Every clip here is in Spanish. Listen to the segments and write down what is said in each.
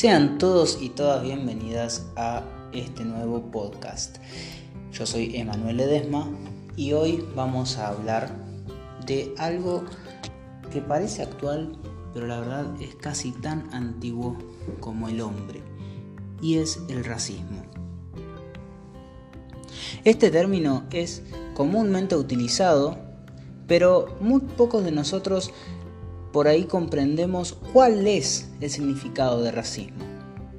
Sean todos y todas bienvenidas a este nuevo podcast. Yo soy Emanuel Ledesma y hoy vamos a hablar de algo que parece actual, pero la verdad es casi tan antiguo como el hombre, y es el racismo. Este término es comúnmente utilizado, pero muy pocos de nosotros por ahí comprendemos cuál es el significado de racismo.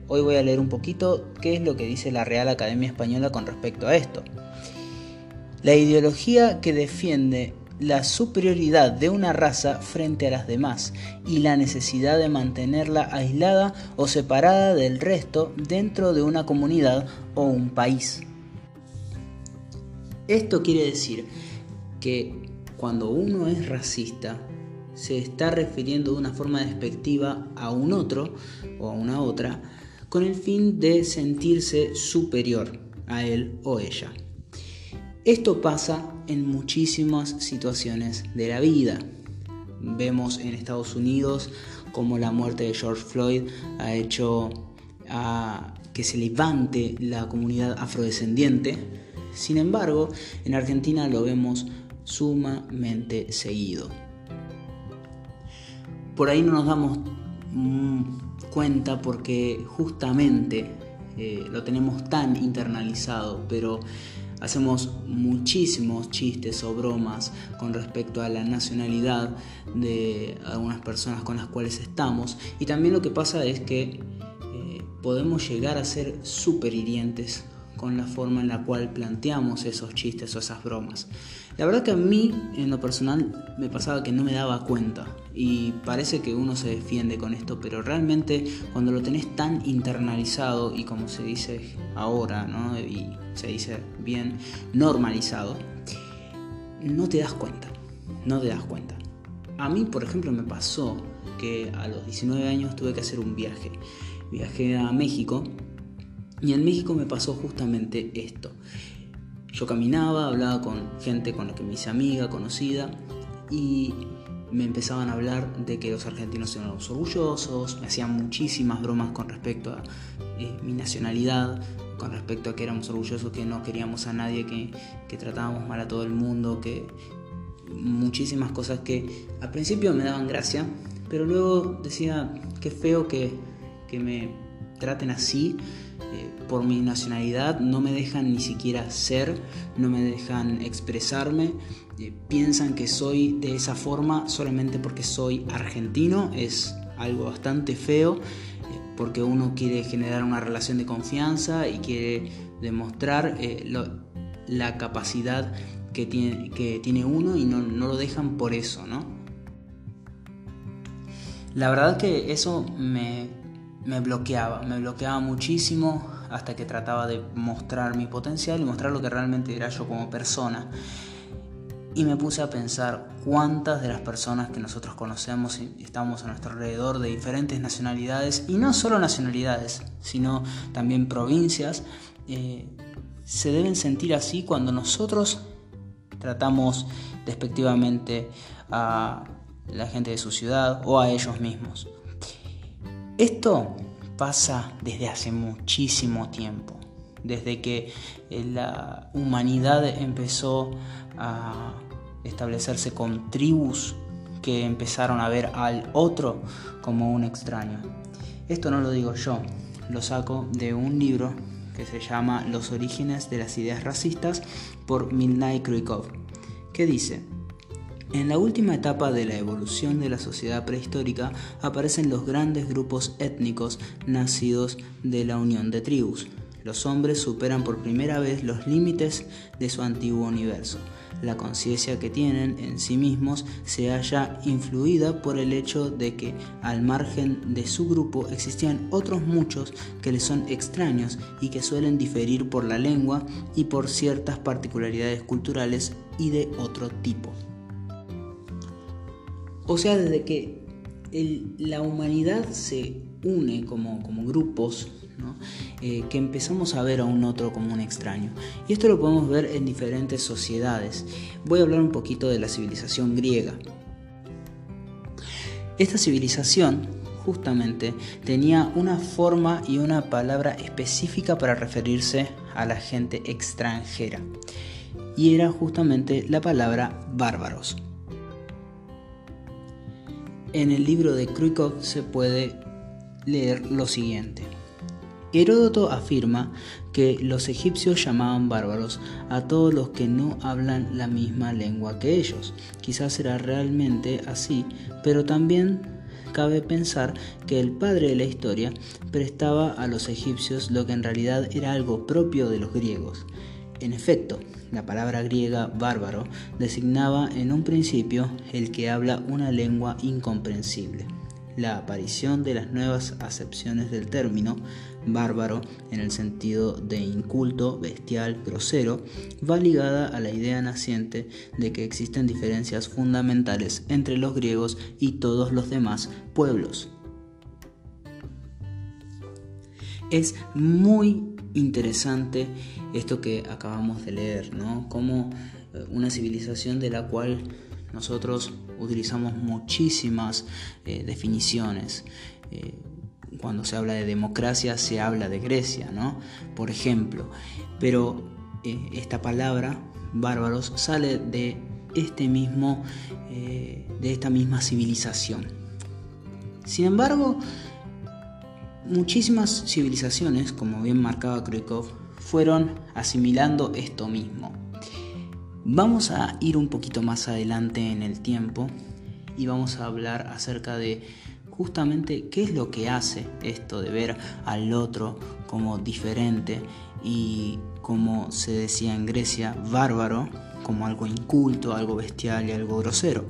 Hoy voy a leer un poquito qué es lo que dice la Real Academia Española con respecto a esto. La ideología que defiende la superioridad de una raza frente a las demás y la necesidad de mantenerla aislada o separada del resto dentro de una comunidad o un país. Esto quiere decir que cuando uno es racista, se está refiriendo de una forma despectiva a un otro o a una otra con el fin de sentirse superior a él o ella. Esto pasa en muchísimas situaciones de la vida. Vemos en Estados Unidos como la muerte de George Floyd ha hecho que se levante la comunidad afrodescendiente. Sin embargo, en Argentina lo vemos sumamente seguido por ahí no nos damos mm, cuenta porque justamente eh, lo tenemos tan internalizado, pero hacemos muchísimos chistes o bromas con respecto a la nacionalidad de algunas personas con las cuales estamos. Y también lo que pasa es que eh, podemos llegar a ser súper hirientes con la forma en la cual planteamos esos chistes o esas bromas. La verdad que a mí, en lo personal, me pasaba que no me daba cuenta. Y parece que uno se defiende con esto, pero realmente cuando lo tenés tan internalizado y como se dice ahora, ¿no? y se dice bien, normalizado, no te das cuenta. No te das cuenta. A mí, por ejemplo, me pasó que a los 19 años tuve que hacer un viaje. Viajé a México y en México me pasó justamente esto. Yo caminaba, hablaba con gente con la que me hice amiga, conocida, y me empezaban a hablar de que los argentinos eran los orgullosos, me hacían muchísimas bromas con respecto a eh, mi nacionalidad, con respecto a que éramos orgullosos, que no queríamos a nadie, que, que tratábamos mal a todo el mundo, que muchísimas cosas que al principio me daban gracia, pero luego decía, qué feo que, que me traten así eh, por mi nacionalidad, no me dejan ni siquiera ser, no me dejan expresarme, eh, piensan que soy de esa forma solamente porque soy argentino, es algo bastante feo, eh, porque uno quiere generar una relación de confianza y quiere demostrar la capacidad que tiene, que tiene uno y no, no lo dejan por eso, ¿no? La verdad que eso me, me bloqueaba, me bloqueaba muchísimo hasta que trataba de mostrar mi potencial y mostrar lo que realmente era yo como persona. Y me puse a pensar cuántas de las personas que nosotros conocemos y estamos a nuestro alrededor de diferentes nacionalidades, y no solo nacionalidades, sino también provincias, eh, se deben sentir así cuando nosotros tratamos despectivamente a la gente de su ciudad o a ellos mismos. Esto pasa desde hace muchísimo tiempo, desde que eh, la humanidad empezó a establecerse con tribus que empezaron a ver al otro como un extraño. Esto no lo digo yo, lo saco de un libro que se llama Los orígenes de las ideas racistas por Midnight Krykov, que dice, en la última etapa de la evolución de la sociedad prehistórica aparecen los grandes grupos étnicos nacidos de la unión de tribus. Los hombres superan por primera vez los límites de su antiguo universo. La conciencia que tienen en sí mismos se halla influida por el hecho de que al margen de su grupo existían otros muchos que les son extraños y que suelen diferir por la lengua y por ciertas particularidades culturales y de otro tipo. O sea, desde que la humanidad se une como, grupos, eh, que empezamos a ver a un otro como un extraño. Y esto lo podemos ver en diferentes sociedades. Voy a hablar un poquito de la civilización griega. Esta civilización justamente tenía una forma y una palabra específica para referirse a la gente extranjera. Y era justamente la palabra bárbaros. En el libro de Krykov se puede leer lo siguiente. Heródoto afirma que los egipcios llamaban bárbaros a todos los que no hablan la misma lengua que ellos. Quizás era realmente así, pero también cabe pensar que el padre de la historia prestaba a los egipcios lo que en realidad era algo propio de los griegos. En efecto, la palabra griega bárbaro designaba en un principio el que habla una lengua incomprensible la aparición de las nuevas acepciones del término bárbaro en el sentido de inculto, bestial, grosero, va ligada a la idea naciente de que existen diferencias fundamentales entre los griegos y todos los demás pueblos. Es muy interesante esto que acabamos de leer, ¿no? Como eh, una civilización de la cual nosotros utilizamos muchísimas eh, definiciones. Eh, cuando se habla de democracia se habla de Grecia, ¿no? Por ejemplo. Pero esta palabra, bárbaros, sale de este mismo, de esta misma civilización. Sin embargo, muchísimas civilizaciones, como bien marcaba Krykov, fueron asimilando esto mismo. Vamos a ir un poquito más adelante en el tiempo y vamos a hablar acerca de justamente qué es lo que hace esto de ver al otro como diferente y como se decía en Grecia, bárbaro, como algo inculto, algo bestial y algo grosero.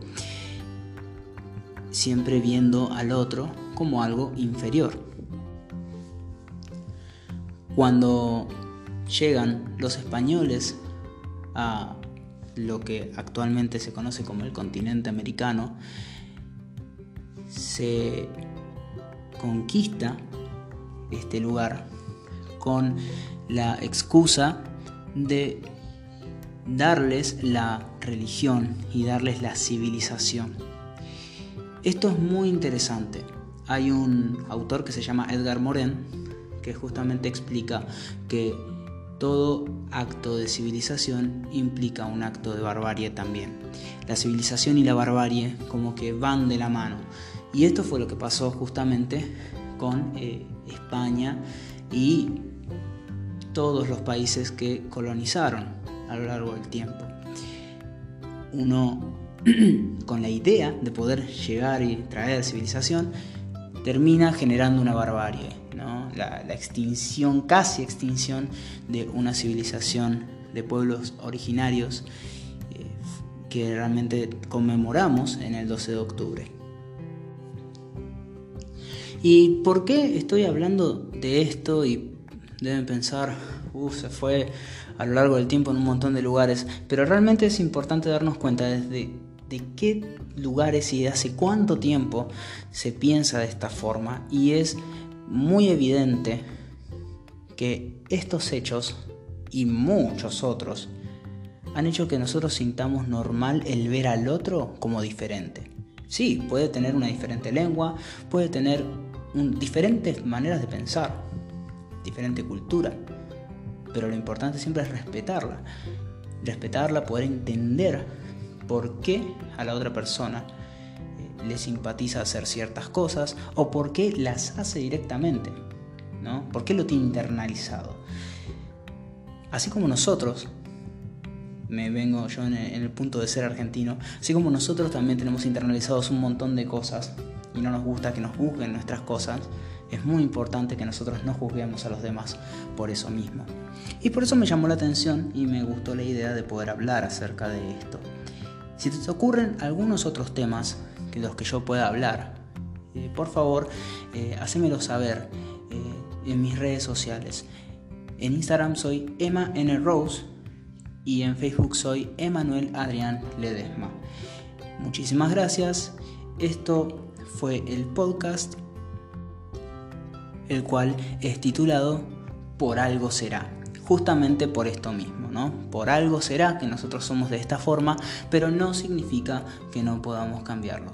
Siempre viendo al otro como algo inferior. Cuando llegan los españoles a lo que actualmente se conoce como el continente americano, se conquista este lugar con la excusa de darles la religión y darles la civilización. Esto es muy interesante. Hay un autor que se llama Edgar Morin que justamente explica que todo acto de civilización implica un acto de barbarie también. La civilización y la barbarie como que van de la mano. Y esto fue lo que pasó justamente con eh, España y todos los países que colonizaron a lo largo del tiempo. Uno con la idea de poder llegar y traer civilización termina generando una barbarie la, extinción, casi extinción de una civilización de pueblos originarios eh, que realmente conmemoramos en el 12 de octubre. ¿Y por qué estoy hablando de esto? Y deben pensar, uff, se fue a lo largo del tiempo en un montón de lugares, pero realmente es importante darnos cuenta desde de qué lugares y hace cuánto tiempo se piensa de esta forma y es muy evidente que estos hechos y muchos otros han hecho que nosotros sintamos normal el ver al otro como diferente. Sí, puede tener una diferente lengua, puede tener diferentes maneras de pensar, diferente cultura, pero lo importante siempre es respetarla. Respetarla, poder entender por qué a la otra persona le simpatiza hacer ciertas cosas o por qué las hace directamente, ¿no? ¿Por qué lo tiene internalizado? Así como nosotros, me vengo yo en el, punto de ser argentino, así como nosotros también tenemos internalizados un montón de cosas y no nos gusta que nos juzguen nuestras cosas, es muy importante que nosotros no juzguemos a los demás por eso mismo. Y por eso me llamó la atención y me gustó la idea de poder hablar acerca de esto. Si te ocurren algunos otros temas que los que yo pueda hablar, eh, por favor, eh, hacémelo saber eh, en mis redes sociales. En Instagram soy Emma N. Rose y en Facebook soy Emanuel Adrián Ledesma. Muchísimas gracias. Esto fue el podcast, el cual es titulado Por algo será justamente por esto mismo, ¿no? Por algo será que nosotros somos de esta forma, pero no significa que no podamos cambiarlo.